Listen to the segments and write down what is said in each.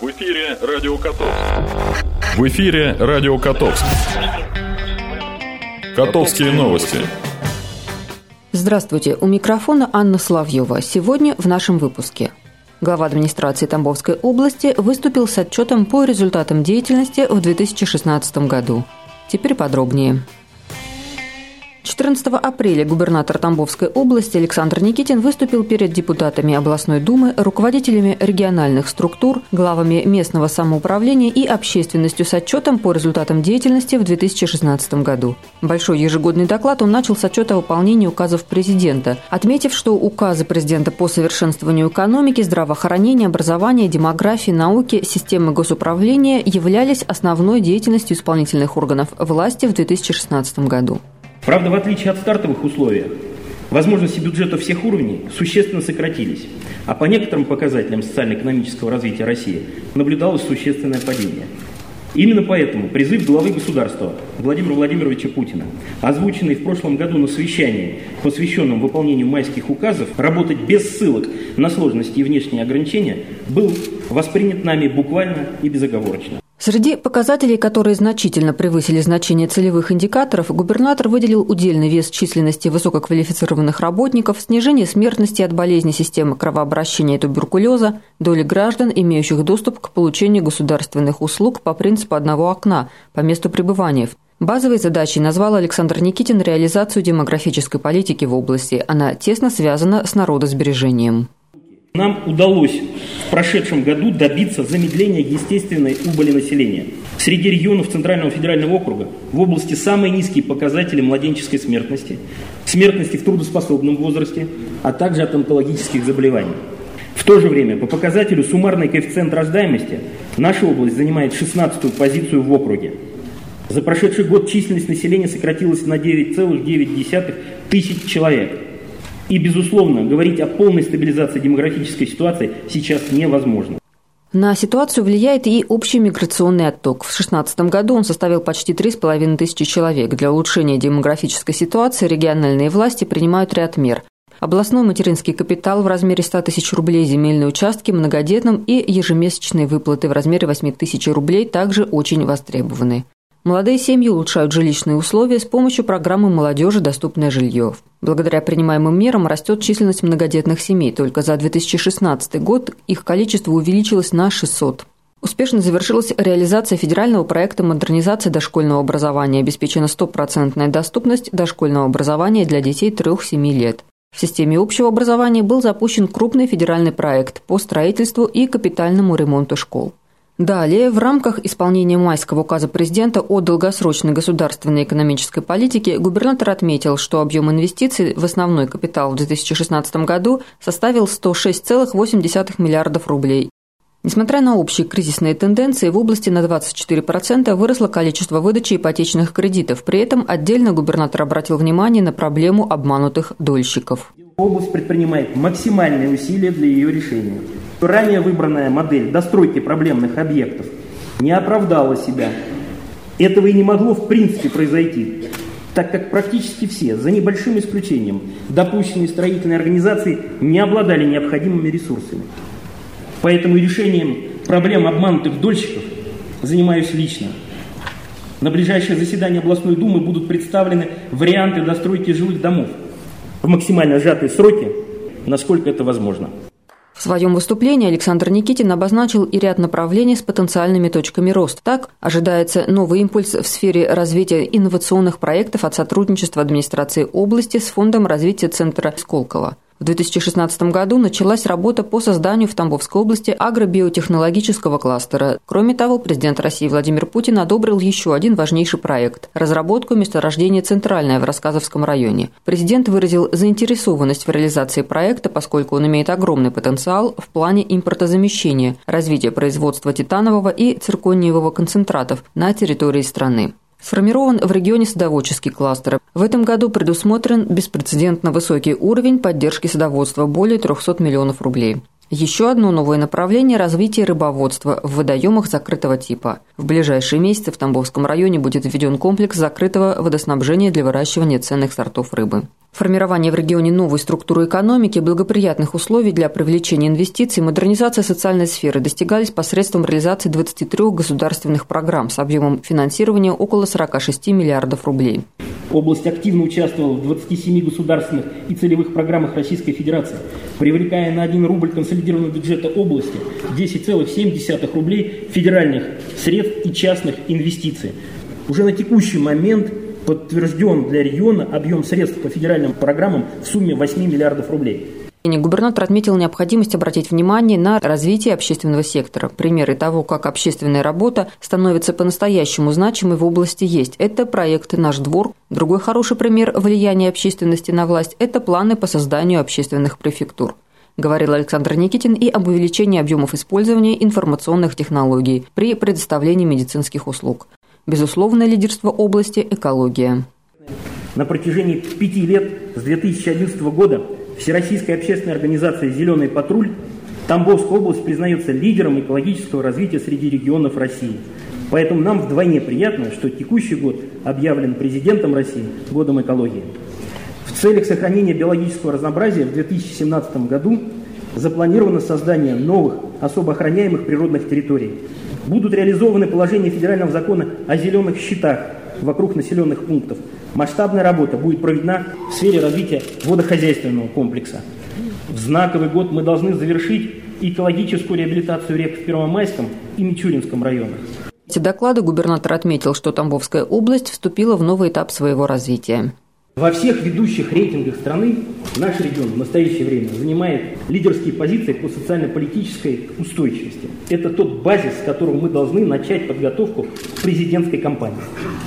В эфире Радио Котовск. В эфире Радио Котовск. Котовские новости. Здравствуйте, у микрофона Анна Славьева. Сегодня в нашем выпуске. Глава администрации Тамбовской области выступил с отчетом по результатам деятельности в 2016 году. Теперь подробнее. 14 апреля губернатор Тамбовской области Александр Никитин выступил перед депутатами областной думы, руководителями региональных структур, главами местного самоуправления и общественностью с отчетом по результатам деятельности в 2016 году. Большой ежегодный доклад он начал с отчета о выполнении указов президента, отметив, что указы президента по совершенствованию экономики, здравоохранения, образования, демографии, науки, системы госуправления являлись основной деятельностью исполнительных органов власти в 2016 году. Правда, в отличие от стартовых условий, возможности бюджета всех уровней существенно сократились, а по некоторым показателям социально-экономического развития России наблюдалось существенное падение. Именно поэтому призыв главы государства Владимира Владимировича Путина, озвученный в прошлом году на совещании, посвященном выполнению майских указов, работать без ссылок на сложности и внешние ограничения, был воспринят нами буквально и безоговорочно. Среди показателей, которые значительно превысили значение целевых индикаторов, губернатор выделил удельный вес численности высококвалифицированных работников, снижение смертности от болезни системы кровообращения и туберкулеза, доли граждан, имеющих доступ к получению государственных услуг по принципу одного окна по месту пребывания. Базовой задачей назвал Александр Никитин реализацию демографической политики в области. Она тесно связана с народосбережением. Нам удалось в прошедшем году добиться замедления естественной убыли населения. Среди регионов Центрального федерального округа в области самые низкие показатели младенческой смертности, смертности в трудоспособном возрасте, а также от онкологических заболеваний. В то же время, по показателю суммарный коэффициент рождаемости, наша область занимает 16-ю позицию в округе. За прошедший год численность населения сократилась на 9,9 тысяч человек – и, безусловно, говорить о полной стабилизации демографической ситуации сейчас невозможно. На ситуацию влияет и общий миграционный отток. В 2016 году он составил почти 3,5 тысячи человек. Для улучшения демографической ситуации региональные власти принимают ряд мер. Областной материнский капитал в размере 100 тысяч рублей, земельные участки многодетным и ежемесячные выплаты в размере 8 тысяч рублей также очень востребованы. Молодые семьи улучшают жилищные условия с помощью программы «Молодежи. Доступное жилье». Благодаря принимаемым мерам растет численность многодетных семей. Только за 2016 год их количество увеличилось на 600. Успешно завершилась реализация федерального проекта модернизации дошкольного образования. Обеспечена стопроцентная доступность дошкольного образования для детей 3-7 лет. В системе общего образования был запущен крупный федеральный проект по строительству и капитальному ремонту школ. Далее, в рамках исполнения майского указа президента о долгосрочной государственной экономической политике, губернатор отметил, что объем инвестиций в основной капитал в 2016 году составил 106,8 миллиардов рублей. Несмотря на общие кризисные тенденции, в области на 24% выросло количество выдачи ипотечных кредитов. При этом отдельно губернатор обратил внимание на проблему обманутых дольщиков. Область предпринимает максимальные усилия для ее решения. Ранее выбранная модель достройки проблемных объектов не оправдала себя. Этого и не могло в принципе произойти, так как практически все, за небольшим исключением, допущенные строительные организации не обладали необходимыми ресурсами. Поэтому решением проблем обманутых дольщиков занимаюсь лично. На ближайшее заседание областной думы будут представлены варианты достройки жилых домов – в максимально сжатые сроки, насколько это возможно. В своем выступлении Александр Никитин обозначил и ряд направлений с потенциальными точками роста. Так, ожидается новый импульс в сфере развития инновационных проектов от сотрудничества администрации области с Фондом развития Центра Сколково. В 2016 году началась работа по созданию в Тамбовской области агробиотехнологического кластера. Кроме того, президент России Владимир Путин одобрил еще один важнейший проект – разработку месторождения «Центральное» в Рассказовском районе. Президент выразил заинтересованность в реализации проекта, поскольку он имеет огромный потенциал в плане импортозамещения, развития производства титанового и циркониевого концентратов на территории страны. Сформирован в регионе садоводческий кластер. В этом году предусмотрен беспрецедентно высокий уровень поддержки садоводства – более 300 миллионов рублей. Еще одно новое направление – развитие рыбоводства в водоемах закрытого типа. В ближайшие месяцы в Тамбовском районе будет введен комплекс закрытого водоснабжения для выращивания ценных сортов рыбы. Формирование в регионе новой структуры экономики, благоприятных условий для привлечения инвестиций, модернизация социальной сферы достигались посредством реализации 23 государственных программ с объемом финансирования около 46 миллиардов рублей. Область активно участвовала в 27 государственных и целевых программах Российской Федерации, привлекая на 1 рубль консолидированного бюджета области 10,7 рублей федеральных средств и частных инвестиций. Уже на текущий момент подтвержден для региона объем средств по федеральным программам в сумме 8 миллиардов рублей. Губернатор отметил необходимость обратить внимание на развитие общественного сектора. Примеры того, как общественная работа становится по-настоящему значимой в области есть. Это проект «Наш двор». Другой хороший пример влияния общественности на власть – это планы по созданию общественных префектур говорил Александр Никитин и об увеличении объемов использования информационных технологий при предоставлении медицинских услуг. Безусловное лидерство области – экология. На протяжении пяти лет с 2011 года Всероссийская общественная организация «Зеленый патруль» Тамбовская область признается лидером экологического развития среди регионов России. Поэтому нам вдвойне приятно, что текущий год объявлен президентом России годом экологии. В целях сохранения биологического разнообразия в 2017 году запланировано создание новых, особо охраняемых природных территорий. Будут реализованы положения федерального закона о зеленых щитах вокруг населенных пунктов – Масштабная работа будет проведена в сфере развития водохозяйственного комплекса. В знаковый год мы должны завершить экологическую реабилитацию рек в Первомайском и Мичуринском районах. Эти доклады губернатор отметил, что Тамбовская область вступила в новый этап своего развития. Во всех ведущих рейтингах страны наш регион в настоящее время занимает лидерские позиции по социально-политической устойчивости. Это тот базис, с которого мы должны начать подготовку президентской кампании.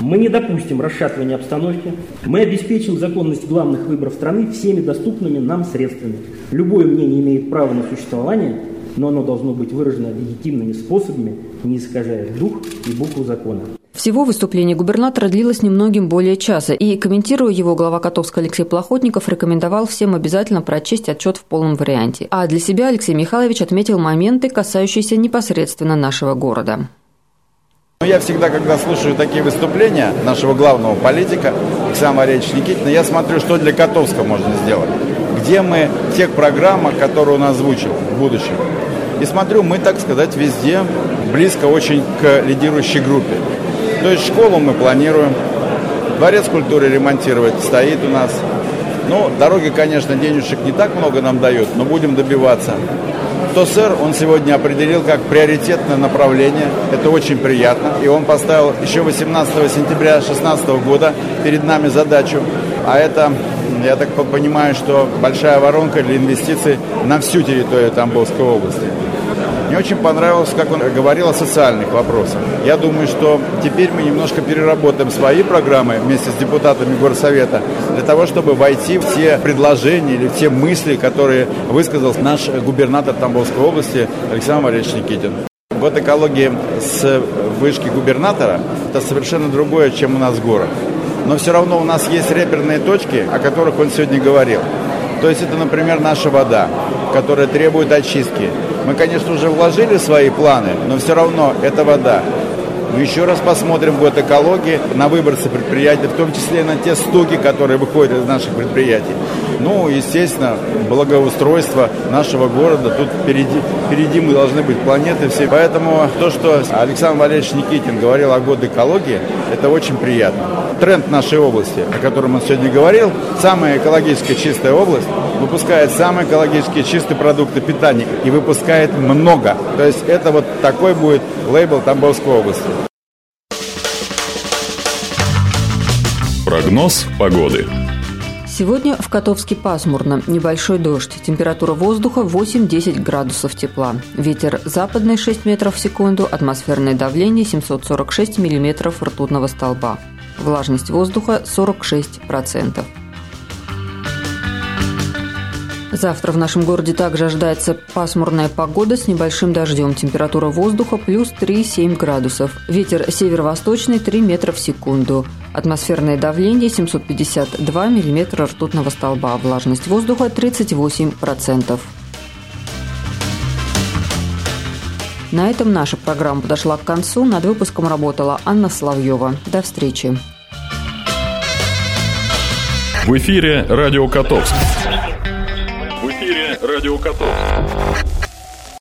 Мы не допустим расшатывания обстановки. Мы обеспечим законность главных выборов страны всеми доступными нам средствами. Любое мнение имеет право на существование, но оно должно быть выражено легитимными способами, не искажая дух и букву закона. Всего выступление губернатора длилось немногим более часа, и, комментируя его, глава Котовска Алексей Плохотников рекомендовал всем обязательно прочесть отчет в полном варианте. А для себя Алексей Михайлович отметил моменты, касающиеся непосредственно нашего города. Я всегда, когда слушаю такие выступления нашего главного политика, Александра Валерьевича Никитина, я смотрю, что для Котовска можно сделать. Где мы в тех программах, которые он озвучил в будущем. И смотрю, мы, так сказать, везде близко очень к лидирующей группе. То есть школу мы планируем, дворец культуры ремонтировать стоит у нас. Ну, дороги, конечно, денежек не так много нам дают, но будем добиваться. То сэр, он сегодня определил как приоритетное направление. Это очень приятно. И он поставил еще 18 сентября 2016 года перед нами задачу. А это, я так понимаю, что большая воронка для инвестиций на всю территорию Тамбовской области. Мне очень понравилось, как он говорил о социальных вопросах. Я думаю, что теперь мы немножко переработаем свои программы вместе с депутатами Горсовета для того, чтобы войти в те предложения или в те мысли, которые высказал наш губернатор Тамбовской области Александр Валерьевич Никитин. Год экологии с вышки губернатора – это совершенно другое, чем у нас город. Но все равно у нас есть реперные точки, о которых он сегодня говорил. То есть это, например, наша вода, которая требует очистки. Мы, конечно, уже вложили свои планы, но все равно это вода. Мы еще раз посмотрим год экологии на выборцы предприятий, в том числе на те стоки, которые выходят из наших предприятий. Ну, естественно, благоустройство нашего города. Тут впереди, впереди мы должны быть планеты все. Поэтому то, что Александр Валерьевич Никитин говорил о год экологии, это очень приятно. Тренд нашей области, о котором он сегодня говорил, самая экологически чистая область, выпускает самые экологически чистые продукты питания и выпускает много. То есть это вот такой будет лейбл Тамбовской области. Прогноз погоды. Сегодня в Котовске пасмурно, небольшой дождь, температура воздуха 8-10 градусов тепла, ветер западный 6 метров в секунду, атмосферное давление 746 миллиметров ртутного столба, влажность воздуха 46%. Завтра в нашем городе также ожидается пасмурная погода с небольшим дождем. Температура воздуха плюс 3,7 градусов. Ветер северо-восточный 3 метра в секунду. Атмосферное давление 752 миллиметра ртутного столба. Влажность воздуха 38%. На этом наша программа подошла к концу. Над выпуском работала Анна Соловьева. До встречи. В эфире «Радио Котовск». «Радио Котовск».